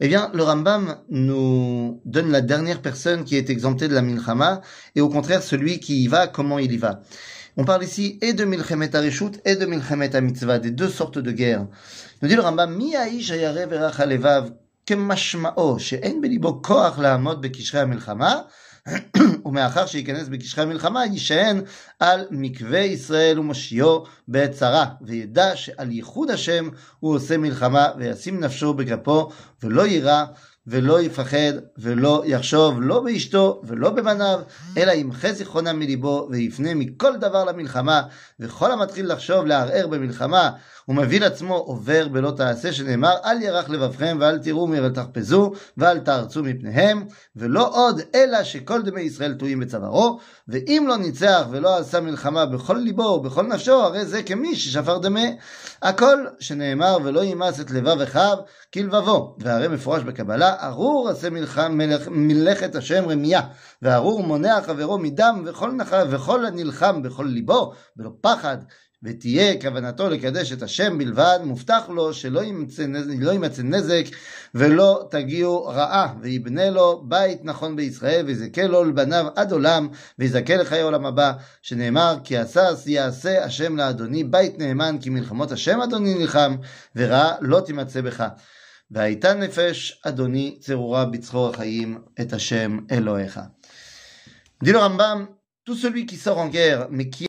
Eh bien, le Rambam nous donne la dernière personne qui est exemptée de la milchama, et au contraire, celui qui y va, comment il y va. On parle ici et de milchemet arishut et de milchemet mitzvah, des deux sortes de guerres. Nous dit le Rambam, mi kemashmao, she'en belibo koach la'amod bekishrei המלחמה, ומאחר שייכנס בקשרי המלחמה, יישען על מקווה ישראל ומושיעו בעת צרה, וידע שעל ייחוד השם הוא עושה מלחמה, וישים נפשו בכפו, ולא יירא ולא יפחד ולא יחשוב לא באשתו ולא בבניו, אלא ימחה זיכרונם מליבו ויפנה מכל דבר למלחמה, וכל המתחיל לחשוב לערער במלחמה, ומביא לעצמו עובר בלא תעשה, שנאמר אל ירח לבבכם ואל תראו ואל תחפזו ואל תארצו מפניהם, ולא עוד אלא שכל דמי ישראל תלויים בצווארו, ואם לא ניצח ולא עשה מלחמה בכל ליבו ובכל נפשו, הרי זה כמי ששפר דמה. הכל שנאמר ולא ימאס את לבב אחיו כלבבו, והרי מפורש בקבלה, ארור עשה מלחם, מלאכת השם רמייה, וארור מונע חברו מדם וכל, נח... וכל נלחם בכל ליבו, בלא פחד, ותהיה כוונתו לקדש את השם בלבד, מובטח לו שלא ימצא, לא ימצא נזק ולא תגיעו רעה, ויבנה לו בית נכון בישראל, ויזכה לו לבניו עד עולם, ויזכה לחיי עולם הבא, שנאמר, כי עשה יעשה השם לאדוני בית נאמן, כי מלחמות השם אדוני נלחם, ורעה לא תימצא בך. והייתה נפש אדוני צרורה בצחור החיים את השם אלוהיך. dit le Rambam, tout celui qui sort en guerre, mais qui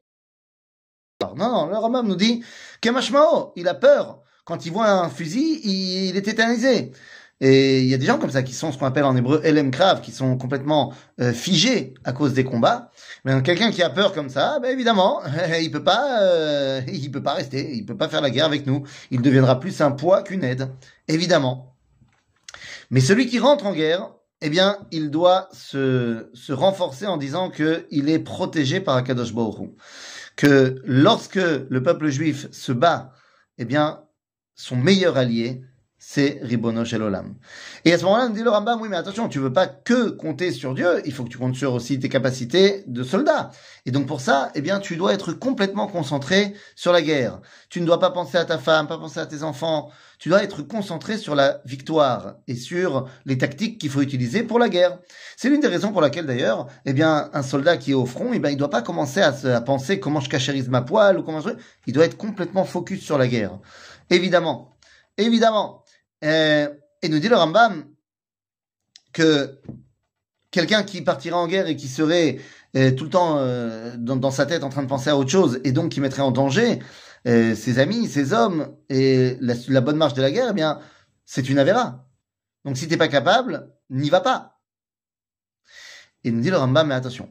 non, non, le Rambam nous dit Kemashmao, il a peur. Quand il voit un fusil, il, est tétanisé. Et il y a des gens comme ça qui sont ce qu'on appelle en hébreu Elem Krav, qui sont complètement euh, figés à cause des combats. Mais quelqu'un qui a peur comme ça, ben évidemment, il peut pas, euh, il peut pas rester, il peut pas faire la guerre avec nous. Il deviendra plus un poids qu'une aide, évidemment. Mais celui qui rentre en guerre, eh bien, il doit se, renforcer en disant qu'il est protégé par Akadosh Baruch que lorsque le peuple juif se bat, eh bien, son meilleur allié, c'est Ribono Shel Olam. Et à ce moment-là, on dit le Rambam, oui, mais attention, tu veux pas que compter sur Dieu, il faut que tu comptes sur aussi tes capacités de soldat. Et donc pour ça, eh bien, tu dois être complètement concentré sur la guerre. Tu ne dois pas penser à ta femme, pas penser à tes enfants. Tu dois être concentré sur la victoire et sur les tactiques qu'il faut utiliser pour la guerre. C'est l'une des raisons pour laquelle d'ailleurs, eh bien, un soldat qui est au front, eh bien, il doit pas commencer à, à penser comment je cachérise ma poêle ou comment je... Il doit être complètement focus sur la guerre. Évidemment. Évidemment. Euh, et nous dit le Rambam que quelqu'un qui partira en guerre et qui serait euh, tout le temps euh, dans, sa tête en train de penser à autre chose et donc qui mettrait en danger ses amis, ses hommes et la, bonne marche de la guerre, eh bien, c'est une avéra. Donc si t'es pas capable, n'y va pas. Et nous dit le Rambam, mais attention.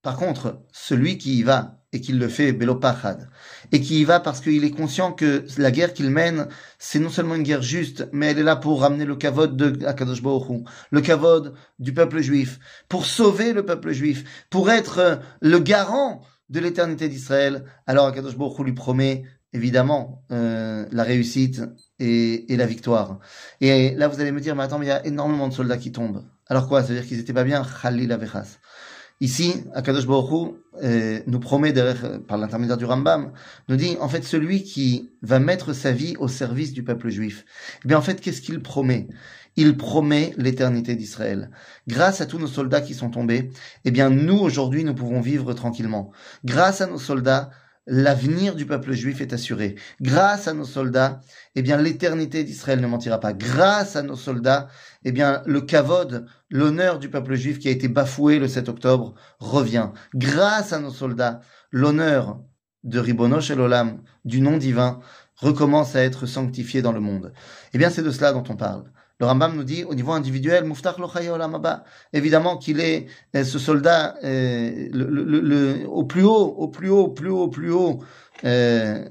Par contre, celui qui y va et qu'il le fait belopachad, et qui y va parce qu'il est conscient que la guerre qu'il mène, c'est non seulement une guerre juste, mais elle est là pour ramener le kavod de Akadosh Baruch le kavod du peuple juif, pour sauver le peuple juif, pour être le garant de l'éternité d'Israël. Alors Akadosh Baruch lui promet évidemment euh, la réussite et, la victoire. Et là, vous allez me dire, mais attends, mais il y a énormément de soldats qui tombent. Alors quoi Ça veut dire qu'ils étaient pas bien? Khalil Avechas. Ici, Akadosh Baruch euh, nous promet, par l'intermédiaire du Rambam, nous dit, en fait, celui qui va mettre sa vie au service du peuple juif. Eh bien, en fait, qu'est-ce qu'il promet? Il promet l'éternité d'Israël. Grâce à tous nos soldats qui sont tombés, eh bien, nous, aujourd'hui, nous pouvons vivre tranquillement. Grâce à nos soldats, l'avenir du peuple juif est assuré. Grâce à nos soldats, eh bien, l'éternité d'Israël ne mentira pas. Grâce à nos soldats, eh bien, le kavod, l'honneur du peuple juif qui a été bafoué le 7 octobre, revient. Grâce à nos soldats, l'honneur de Ribono Olam, du nom divin, recommence à être sanctifié dans le monde. Eh bien, c'est de cela dont on parle. Le Rambam nous dit au niveau individuel, Muftach Évidemment qu'il est euh, ce soldat euh, au plus haut, au plus haut, au plus haut, au plus haut, euh,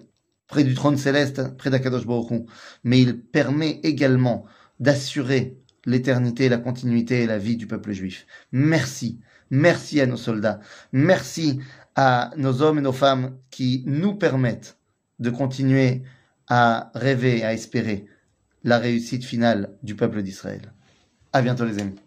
près du trône céleste, près d'Akadosh Baruch Mais il permet également d'assurer l'éternité, la continuité et la vie du peuple juif. Merci. Merci à nos soldats. Merci à nos hommes et nos femmes qui nous permettent de continuer à rêver, à espérer la réussite finale du peuple d'Israël. À bientôt les amis.